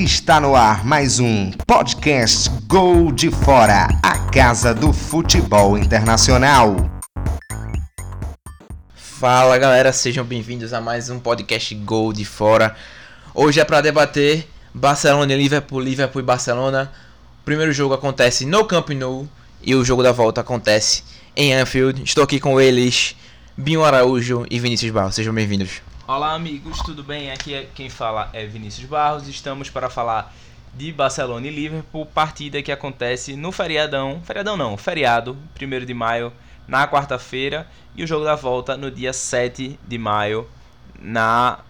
Está no ar mais um podcast Gol de Fora, a casa do futebol internacional. Fala galera, sejam bem-vindos a mais um podcast Gol de Fora. Hoje é para debater Barcelona e Liverpool, Liverpool e Barcelona. O primeiro jogo acontece no Camp Nou e o jogo da volta acontece em Anfield. Estou aqui com eles, Binho Araújo e Vinícius Barros. Sejam bem-vindos. Olá amigos, tudo bem? Aqui é, quem fala é Vinícius Barros. Estamos para falar de Barcelona e Liverpool, partida que acontece no feriadão, feriadão não, feriado, 1 de maio, na quarta-feira, e o jogo da volta no dia 7 de maio, na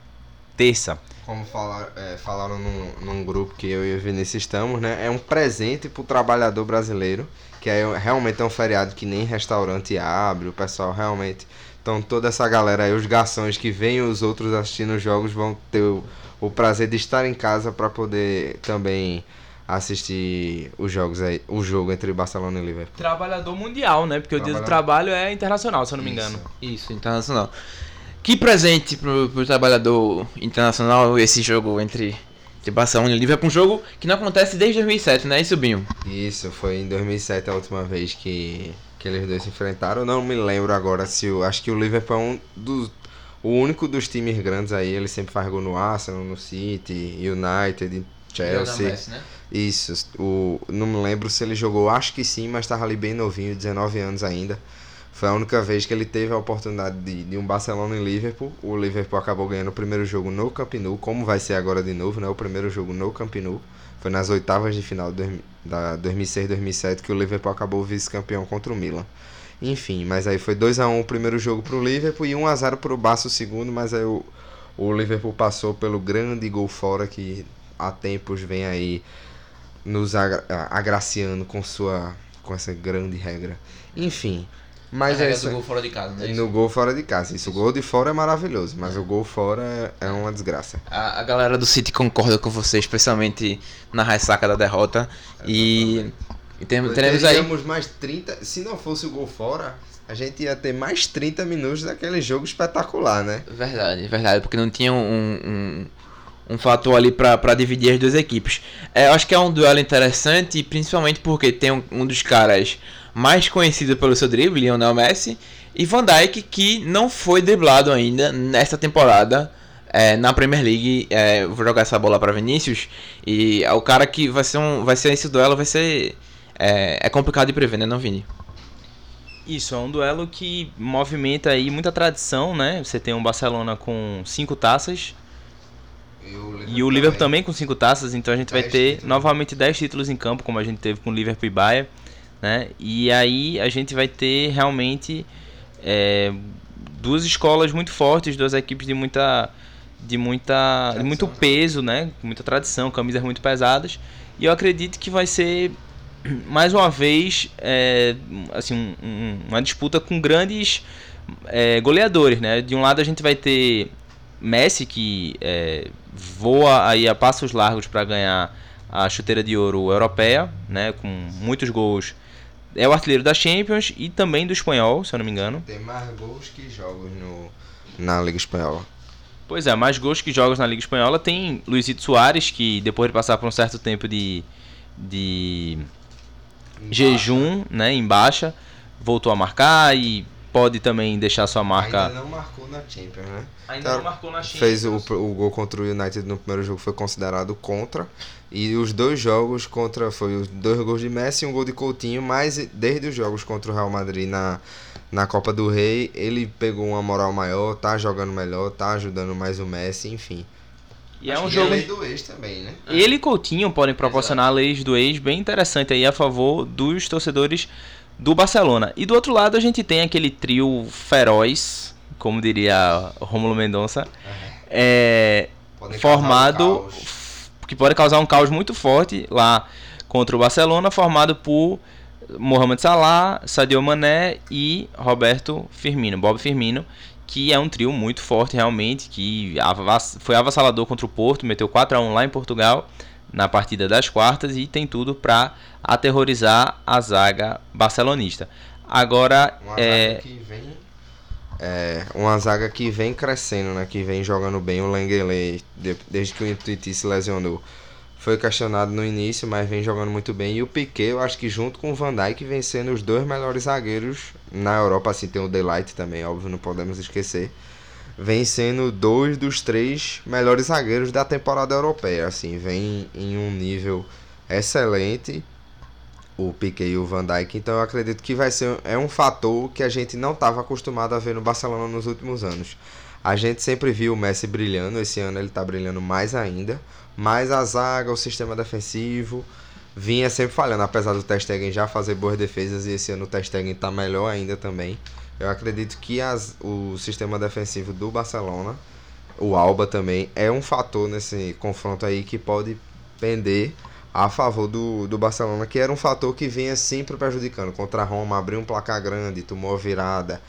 terça. Como falar, é, falaram num, num, grupo que eu e o Vinícius estamos, né? É um presente para o trabalhador brasileiro, que é realmente é um feriado que nem restaurante abre, o pessoal realmente então toda essa galera aí, os garçons que vêm os outros assistindo os jogos vão ter o, o prazer de estar em casa para poder também assistir os jogos aí, o jogo entre Barcelona e Liverpool. Trabalhador mundial, né? Porque o dia do trabalho é internacional, se eu não me engano. Isso, internacional. Que presente pro, pro trabalhador internacional esse jogo entre, entre Barcelona e Liverpool, um jogo que não acontece desde 2007, né, isso, Binho? Isso, foi em 2007 a última vez que que eles dois se enfrentaram. Não me lembro agora se o. Acho que o Liverpool é um dos. O único dos times grandes aí, ele sempre faz gol no Arsenal, no City, United, Chelsea. Messi, né? Isso. O, não me lembro se ele jogou, acho que sim, mas estava ali bem novinho, 19 anos ainda. Foi a única vez que ele teve a oportunidade de, de um Barcelona e Liverpool. O Liverpool acabou ganhando o primeiro jogo no Camp Nou, como vai ser agora de novo, né? O primeiro jogo no Camp Nou. Foi nas oitavas de final da 2006-2007 que o Liverpool acabou vice-campeão contra o Milan. Enfim, mas aí foi 2 a 1 o primeiro jogo para o Liverpool e 1 a 0 para o Barça o segundo, mas aí o, o Liverpool passou pelo grande gol fora que há tempos vem aí nos agra agraciando com sua com essa grande regra. Enfim, mas é isso. gol fora de casa, né? No gol fora de casa. Isso, o gol de fora é maravilhoso, mas é. o gol fora é, é uma desgraça. A, a, galera do City concorda com você, especialmente na ressaca da derrota. É e, e temos, teremos aí. mais 30. Se não fosse o gol fora, a gente ia ter mais 30 minutos daquele jogo espetacular, né? Verdade, verdade, porque não tinha um, um, um fator ali para dividir as duas equipes. É, eu acho que é um duelo interessante, principalmente porque tem um, um dos caras mais conhecido pelo seu drible, Lionel Messi, e Van Dijk, que não foi driblado ainda nesta temporada é, na Premier League. É, vou jogar essa bola para Vinícius, e é o cara que vai ser, um, vai ser esse duelo, vai ser. É, é complicado de prever, né, não, Vini? Isso, é um duelo que movimenta aí muita tradição, né? Você tem um Barcelona com cinco taças, e o Liverpool, e o Liverpool também. também. com cinco taças, então a gente vai ter títulos. novamente 10 títulos em campo, como a gente teve com o Liverpool e Bayern né? E aí a gente vai ter realmente é, duas escolas muito fortes, duas equipes de muita de muita de muito peso, né? Muita tradição, camisas muito pesadas. E eu acredito que vai ser mais uma vez é, assim um, um, uma disputa com grandes é, goleadores, né? De um lado a gente vai ter Messi que é, voa aí a passos largos para ganhar a chuteira de ouro europeia, né? Com muitos gols é o artilheiro da Champions e também do espanhol, se eu não me engano. Tem mais gols que jogos no, na Liga Espanhola. Pois é, mais gols que jogos na Liga Espanhola. Tem Luizito Soares, que depois de passar por um certo tempo de, de jejum né, em baixa, voltou a marcar e pode também deixar sua marca. Ainda não marcou na Champions, né? Ainda então, não marcou na Champions. Fez o, o gol contra o United no primeiro jogo, foi considerado contra. E os dois jogos contra. Foi os dois gols de Messi e um gol de Coutinho, mas desde os jogos contra o Real Madrid na, na Copa do Rei, ele pegou uma moral maior, tá jogando melhor, tá ajudando mais o Messi, enfim. E é Acho é um jogo. lei do ex também, né? Ele e Coutinho podem proporcionar Exato. leis do ex bem interessante aí a favor dos torcedores do Barcelona. E do outro lado a gente tem aquele trio feroz, como diria Romulo Mendonça, é, formado que pode causar um caos muito forte lá contra o Barcelona, formado por Mohamed Salah, Sadio Mané e Roberto Firmino, Bob Firmino, que é um trio muito forte realmente, que foi avassalador contra o Porto, meteu 4 a 1 lá em Portugal na partida das quartas e tem tudo para aterrorizar a zaga barcelonista. Agora uma é zaga que vem é uma zaga que vem crescendo, né? Que vem jogando bem o Lenglet desde que o Intuiti se lesionou. foi questionado no início, mas vem jogando muito bem. E o Piquet, eu acho que junto com o Van Dijk, vem sendo os dois melhores zagueiros na Europa. Assim, tem o Delight também, óbvio, não podemos esquecer. Vem sendo dois dos três melhores zagueiros da temporada europeia. Assim, vem em um nível excelente o Piquet e o Van Dijk. Então eu acredito que vai ser é um fator que a gente não estava acostumado a ver no Barcelona nos últimos anos. A gente sempre viu o Messi brilhando, esse ano ele está brilhando mais ainda. Mas a zaga, o sistema defensivo, vinha sempre falhando. Apesar do Testegen já fazer boas defesas e esse ano o Testegen está melhor ainda também. Eu acredito que as, o sistema defensivo do Barcelona, o Alba também, é um fator nesse confronto aí que pode pender a favor do, do Barcelona, que era um fator que vinha sempre prejudicando. Contra a Roma, abriu um placar grande, tomou a virada,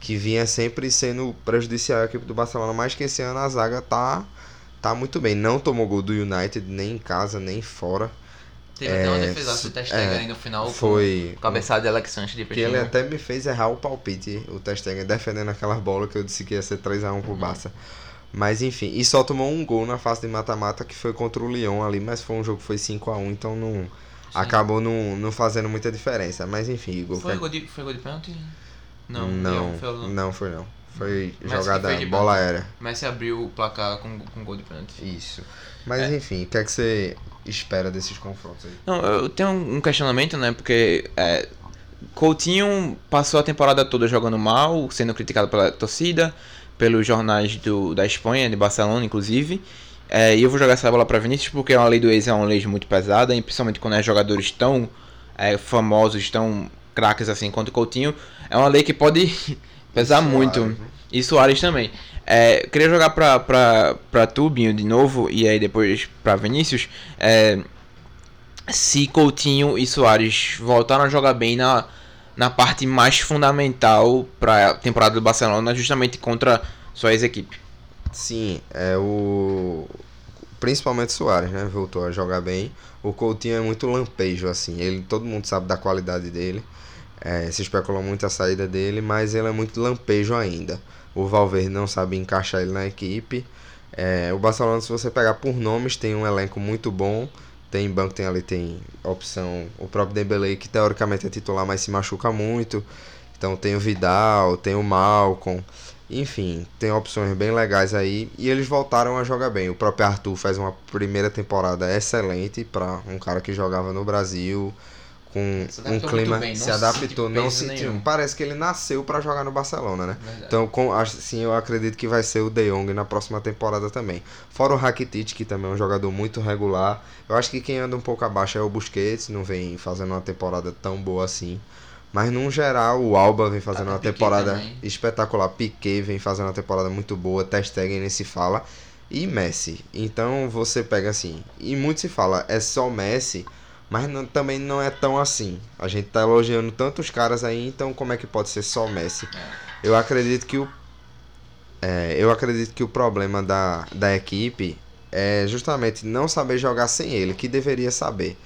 que vinha sempre sendo prejudicial à equipe do Barcelona, mas que esse ano a zaga tá, tá muito bem. Não tomou gol do United, nem em casa, nem fora. Teve até uma defesa do Testegen é, ali no final foi, cabeçada de Alex Sanchez de Que ele até me fez errar o palpite, o Testegen defendendo aquela bola que eu disse que ia ser 3x1 pro Barça. Mas enfim, e só tomou um gol na fase de mata-mata que foi contra o Lyon ali, mas foi um jogo que foi 5 a 1 então não. Sim. Acabou não, não fazendo muita diferença. Mas enfim, gol foi, gol de, foi gol de pênalti? Não, não, foi, não foi não. Foi Messi jogada bola aérea. Messi abriu o placar com, com gol de pênalti. Isso. Mas é. enfim, o que é que você espera desses confrontos aí? Não, eu tenho um questionamento, né? Porque é, Coutinho passou a temporada toda jogando mal, sendo criticado pela torcida pelos jornais do, da Espanha, de Barcelona, inclusive. É, e eu vou jogar essa bola para Vinícius porque a lei do ex é uma lei muito pesada, e principalmente quando é jogadores tão é, famosos, tão craques assim quanto Coutinho, é uma lei que pode pesar Soares, muito. Né? E Soares também. É, queria jogar pra, pra, pra Tubinho de novo e aí depois pra Vinícius. É, se Coutinho e Soares voltaram a jogar bem na, na parte mais fundamental para a temporada do Barcelona, justamente contra sua ex-equipe. Sim, é o principalmente Soares, né? Voltou a jogar bem. O Coutinho é muito lampejo assim, ele todo mundo sabe da qualidade dele. É, se especulou muito a saída dele, mas ele é muito lampejo ainda. O Valverde não sabe encaixar ele na equipe. É, o Barcelona, se você pegar por nomes, tem um elenco muito bom tem banco, tem ali, tem opção. O próprio Dembele, que teoricamente é titular, mas se machuca muito. Então tem o Vidal, tem o Malcolm. Enfim, tem opções bem legais aí. E eles voltaram a jogar bem. O próprio Arthur faz uma primeira temporada excelente para um cara que jogava no Brasil com um clima bem, se adaptou, não sentiu. Nenhum. Parece que ele nasceu para jogar no Barcelona, né? Verdade. Então, com, assim, eu acredito que vai ser o De Jong na próxima temporada também. Fora o Rakitic, que também é um jogador muito regular. Eu acho que quem anda um pouco abaixo é o Busquets, não vem fazendo uma temporada tão boa assim. Mas, no geral, o Alba vem fazendo ah, uma Piquet temporada também. espetacular. Piquet vem fazendo uma temporada muito boa. Testegen nem se fala. E Messi. Então, você pega assim... E muito se fala, é só Messi... Mas não, também não é tão assim. A gente tá elogiando tantos caras aí, então como é que pode ser só Messi? É. Eu acredito que o é, eu acredito que o problema da, da equipe é justamente não saber jogar sem ele, que deveria saber.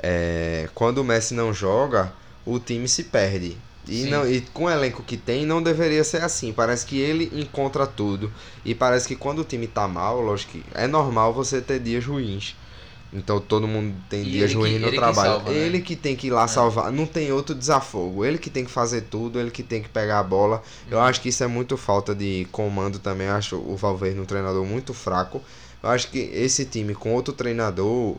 É, quando o Messi não joga, o time se perde. E, não, e com o elenco que tem, não deveria ser assim. Parece que ele encontra tudo. E parece que quando o time tá mal, lógico que é normal você ter dias ruins. Então todo mundo tem e dias ruins no trabalho. Salva, né? ele que tem que ir lá é. salvar, não tem outro desafogo. Ele que tem que fazer tudo, ele que tem que pegar a bola. Eu uhum. acho que isso é muito falta de comando também. Eu acho o Valverde um treinador muito fraco. Eu acho que esse time com outro treinador,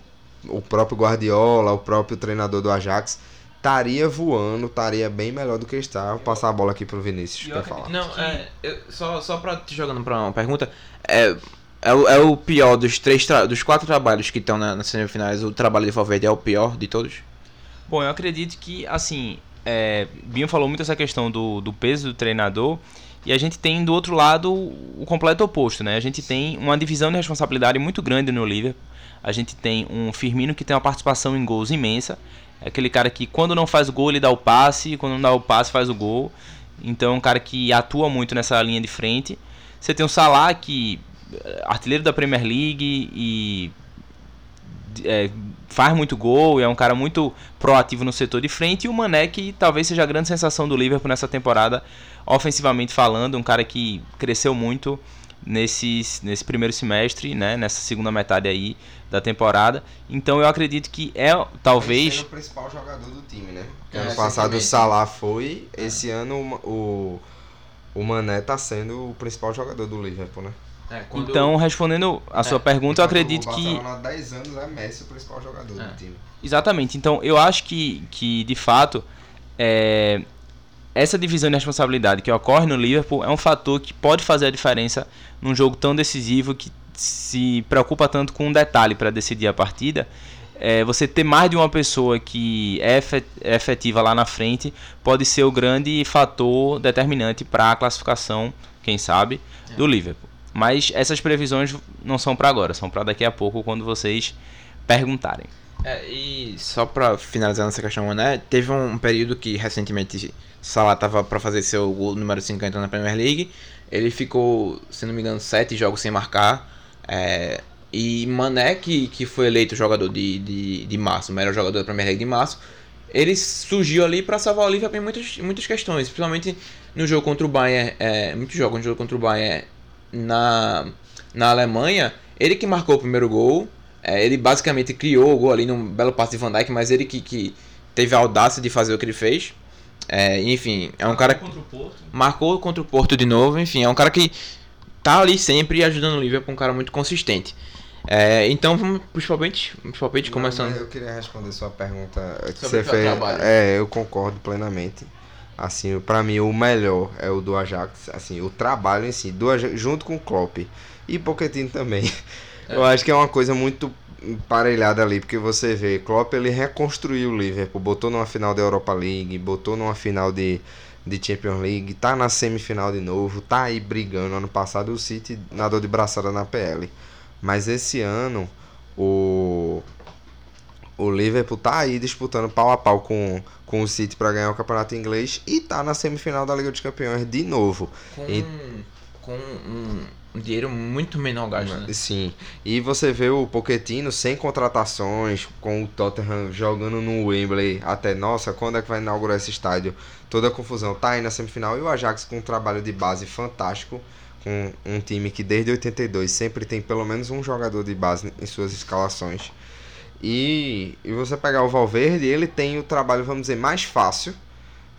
o próprio Guardiola, o próprio treinador do Ajax, estaria voando, estaria bem melhor do que está. Vou passar a bola aqui pro Vinícius para falar. Não, é, eu, só, só para te jogando para uma pergunta, é, é o, é o pior dos três dos quatro trabalhos que estão na, nas semifinais. O trabalho de Valverde é o pior de todos? Bom, eu acredito que, assim, é, Binho falou muito essa questão do, do peso do treinador. E a gente tem do outro lado o completo oposto, né? A gente tem uma divisão de responsabilidade muito grande no Liverpool. A gente tem um Firmino que tem uma participação em gols imensa. É aquele cara que quando não faz o gol ele dá o passe, quando não dá o passe faz o gol. Então é um cara que atua muito nessa linha de frente. Você tem o Salah que artilheiro da Premier League e é, faz muito gol e é um cara muito proativo no setor de frente. E o Mané, que talvez seja a grande sensação do Liverpool nessa temporada, ofensivamente falando, um cara que cresceu muito nesse, nesse primeiro semestre, né, nessa segunda metade aí da temporada. Então eu acredito que é talvez o principal jogador do time, né? Porque É, ano passado o. Salah foi, esse ano o, o Mané tá sendo o principal jogador do Liverpool, né? É, Então, respondendo a sua pergunta, eu acredito o que há 10 anos é Messi o principal jogador É. do time. Exatamente. Então, eu acho que, que de fato, é, essa divisão de responsabilidade que ocorre no Liverpool é um fator que pode fazer a diferença num jogo tão decisivo que se preocupa tanto com um detalhe para decidir a partida. É, você ter mais de uma pessoa que é é efetiva lá na frente pode ser o grande fator determinante para a classificação, quem sabe, do Liverpool. Mas essas previsões não são para agora, são para daqui a pouco quando vocês perguntarem. É, e só pra finalizar nessa questão, né? Teve um período que recentemente Salah tava pra fazer seu gol número 50 na Premier League. Ele ficou, se não me engano, sete jogos sem marcar. É, e Mané, que, que foi eleito jogador de, de, de março, o melhor jogador da Premier League de março, ele surgiu ali pra salvar o Liverpool em muitas, muitas questões, principalmente no jogo contra o Bayern, é, muitos jogos no jogo contra o Bayern na, na Alemanha, ele que marcou o primeiro gol, é, ele basicamente criou o gol ali num belo passe de Van Dijk, mas ele que, que teve a audácia de fazer o que ele fez. É, enfim, é um cara que contra o Porto. marcou contra o Porto de novo, enfim, é um cara que tá ali sempre ajudando o Liverpool, um cara muito consistente. É, então vamos pros palpites, pros palpites começando. Eu queria responder sua pergunta que Sobre você o fez. trabalho. É, eu concordo plenamente. Assim, pra mim o melhor é o do Ajax, assim, o trabalho em si, do Ajax, junto com o Klopp e Pochettino também. Eu acho que é uma coisa muito emparelhada ali, porque você vê, Klopp ele reconstruiu o Liverpool, botou numa final da Europa League, botou numa final de de Champions League, tá na semifinal de novo, tá aí brigando. Ano passado o City nadou de braçada na PL. Mas esse ano o o Liverpool tá aí disputando pau a pau com, com o City para ganhar o campeonato inglês e tá na semifinal da Liga dos Campeões de novo. Com, E- com um, um dinheiro muito menor gasto, né? Sim. E você vê o Pochettino sem contratações, com o Tottenham jogando no Wembley até, nossa, quando é que vai inaugurar esse estádio? Toda a confusão. Tá aí na semifinal e o Ajax com um trabalho de base fantástico, com um time que desde 82 sempre tem pelo menos um jogador de base em suas escalações. E, e você pegar o Valverde, ele tem o trabalho, vamos dizer, mais fácil,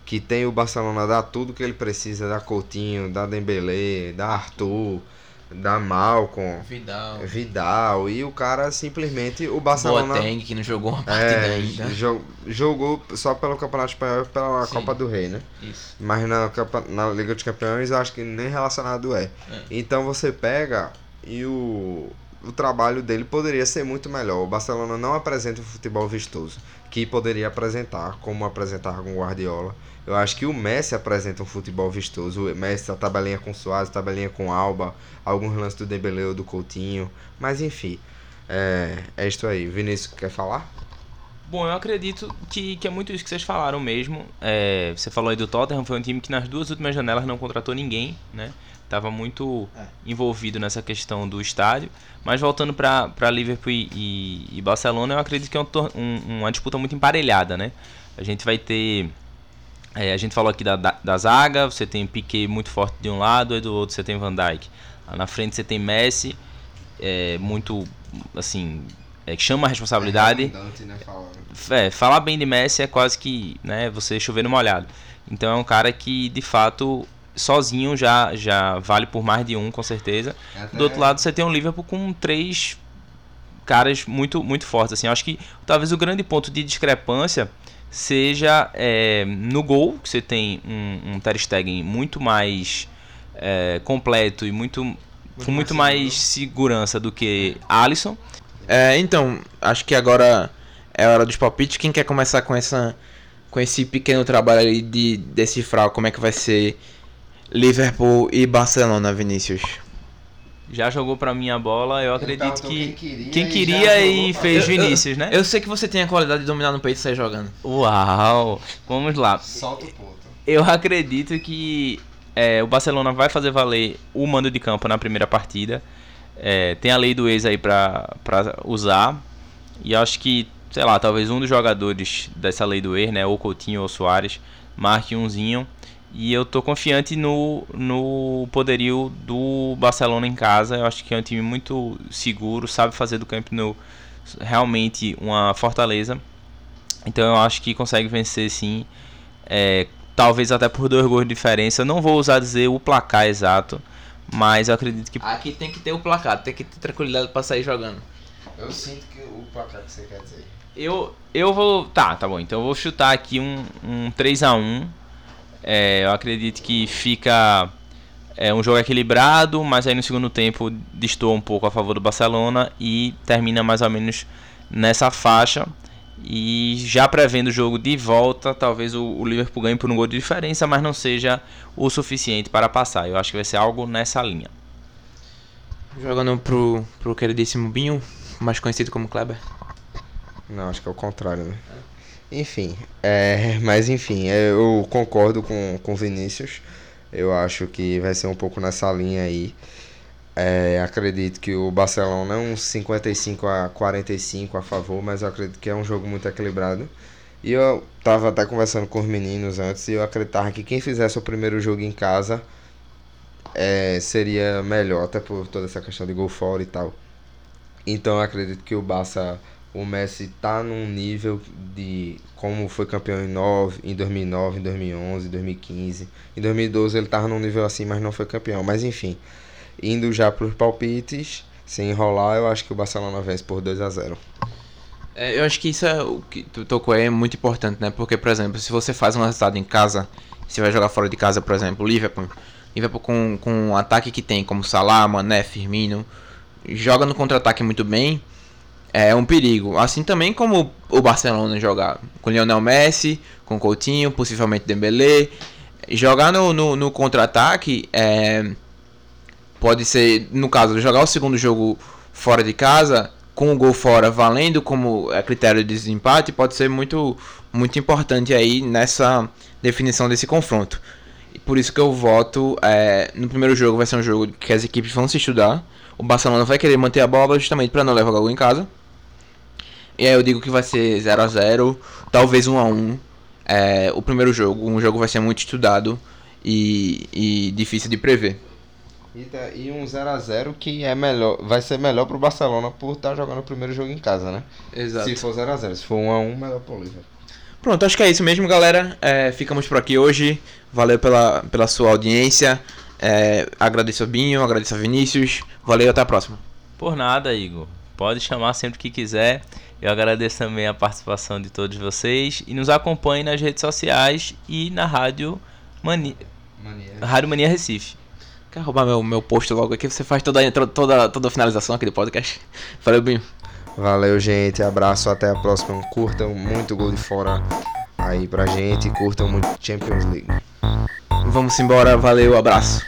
que tem o Barcelona dá tudo que ele precisa, da Coutinho, da Dembélé, da Arthur, da Malcom, Vidal, Vidal e o cara simplesmente o Barcelona Boateng, que não jogou uma partida é, ainda. jo- jogou só pelo Campeonato Espanhol e pela Sim. Copa do Rei, né? Isso. Mas na, na Liga dos Campeões acho que nem relacionado é. É. Então você pega e o, o trabalho dele poderia ser muito melhor. O Barcelona não apresenta um futebol vistoso, que poderia apresentar, como apresentava com o Guardiola. Eu acho que o Messi apresenta um futebol vistoso. O Messi, a tabelinha com Soares, a tabelinha com Alba, alguns lances do Dembélé ou do Coutinho. Mas enfim, é, é isto aí. Vinícius, quer falar? Bom, eu acredito que, que é muito isso que vocês falaram mesmo. É, você falou aí do Tottenham, foi um time que nas duas últimas janelas não contratou ninguém, né? Tava muito É. envolvido nessa questão do estádio. Mas voltando para Liverpool e, e- e Barcelona, eu acredito que é um um- uma disputa muito emparelhada, né? A gente vai ter. é, a gente falou aqui da, da, da zaga, você tem Piquet muito forte de um lado, e do outro você tem Van Dijk. Lá na frente você tem Messi, é, muito, assim, é, que chama a responsabilidade. redundante, né, falando. É, falar bem de Messi é quase que né, você chover no molhado. Então é um cara que, de fato, sozinho já, já vale por mais de um, com certeza. Até- Do outro lado, você tem um Liverpool com três caras muito, muito fortes. Assim. Eu acho que talvez o grande ponto de discrepância seja é, no gol, que você tem um, um Ter Stegen muito mais é, completo e muito, com muito mais mais segurança do que Alisson. É, então, acho que agora é hora dos palpites. Quem quer começar com essa com esse pequeno trabalho ali de decifrar como é que vai ser Liverpool e Barcelona, Vinícius? Já jogou pra mim a bola, eu acredito perguntou que quem queria quem e queria e pra- fez Eu- eu- Vinícius, né? Eu sei que você tem a qualidade de dominar no peito e sair jogando. Uau! Vamos lá. Solta o ponto. Eu acredito que é, o Barcelona vai fazer valer o mando de campo na primeira partida. É, tem a lei do ex aí pra usar. E acho que, sei lá, talvez um dos jogadores dessa lei do ex, né? Ou Coutinho ou Soares, marque umzinho. E eu tô confiante no, no poderio do Barcelona em casa. Eu acho que é um time muito seguro, sabe fazer do Camp Nou realmente uma fortaleza. Então eu acho que consegue vencer sim. É, talvez até por dois gols de diferença. Eu não vou usar dizer o placar exato, mas eu acredito que. Aqui tem que ter o placar, tem que ter tranquilidade para sair jogando. Eu sinto que o placar que você quer dizer. Eu, eu vou. Tá, tá bom. Então eu vou chutar aqui um, um 3x1 é, eu acredito que fica é, um jogo equilibrado, mas aí no segundo tempo destoa um pouco a favor do Barcelona e termina mais ou menos nessa faixa. E já prevendo o jogo de volta, talvez o, o Liverpool ganhe por um gol de diferença, mas não seja o suficiente para passar. Eu acho que vai ser algo nessa linha. Jogando pro, pro queridíssimo Binho, mais conhecido como Kleber. Não, acho que é o contrário, né? Enfim, é, mas enfim, é, eu concordo com o Vinícius. Eu acho que vai ser um pouco nessa linha aí. É, acredito que o Barcelona é um 55 a 45 a favor, mas eu acredito que é um jogo muito equilibrado. E eu tava até conversando com os meninos antes e eu acreditava que quem fizesse o primeiro jogo em casa é, seria melhor, até por toda essa questão de gol fora e tal. Então eu acredito que o Barça o Messi tá num nível de como foi campeão em 9, em 2009, em 2011, 2015. Em 2012 ele tava num nível assim, mas não foi campeão. Mas enfim, indo já para os palpites, sem enrolar, eu acho que o Barcelona vence por 2 a 0. É, eu acho que isso é o que tu tocou aí é muito importante, né? Porque, por exemplo, se você faz um resultado em casa, você vai jogar fora de casa, por exemplo, Liverpool, Liverpool com, com um ataque que tem, como Salah, Mané, Firmino, joga no contra-ataque muito bem, é um perigo. Assim também como o Barcelona jogar com Lionel Messi, com Coutinho, possivelmente Dembélé. Jogar no, no, no contra-ataque é, pode ser, no caso, jogar o segundo jogo fora de casa, com o gol fora valendo como é critério de desempate, pode ser muito, muito importante aí nessa definição desse confronto. E por isso que eu voto é, no primeiro jogo vai ser um jogo que as equipes vão se estudar. O Barcelona vai querer manter a bola justamente para não levar o gol em casa. E aí eu digo que vai ser 0 a 0 talvez 1 a 1 é, O primeiro jogo, um jogo vai ser muito estudado e, e difícil de prever. E um 0 a 0 que é melhor, vai ser melhor pro Barcelona por estar tá jogando o primeiro jogo em casa, né? Exato. Se for 0 a 0 se for 1 a 1 melhor pro Liverpool. Pronto, acho que é isso mesmo, galera. É, ficamos por aqui hoje. Valeu pela, pela sua audiência. É, agradeço a Binho, agradeço a Vinícius. Valeu, até a próxima. Por nada, Igor. Pode chamar sempre que quiser. Eu agradeço também a participação de todos vocês e nos acompanhe nas redes sociais e na Rádio Mania, Mania. Rádio Mania Recife. Quer roubar meu, meu post logo aqui? Você faz toda, toda, toda a finalização aqui do podcast. Valeu, Binho. Valeu, gente. Abraço. Até a próxima. Curtam muito gol de fora aí pra gente. Curtam muito Champions League. Vamos embora. Valeu. Abraço.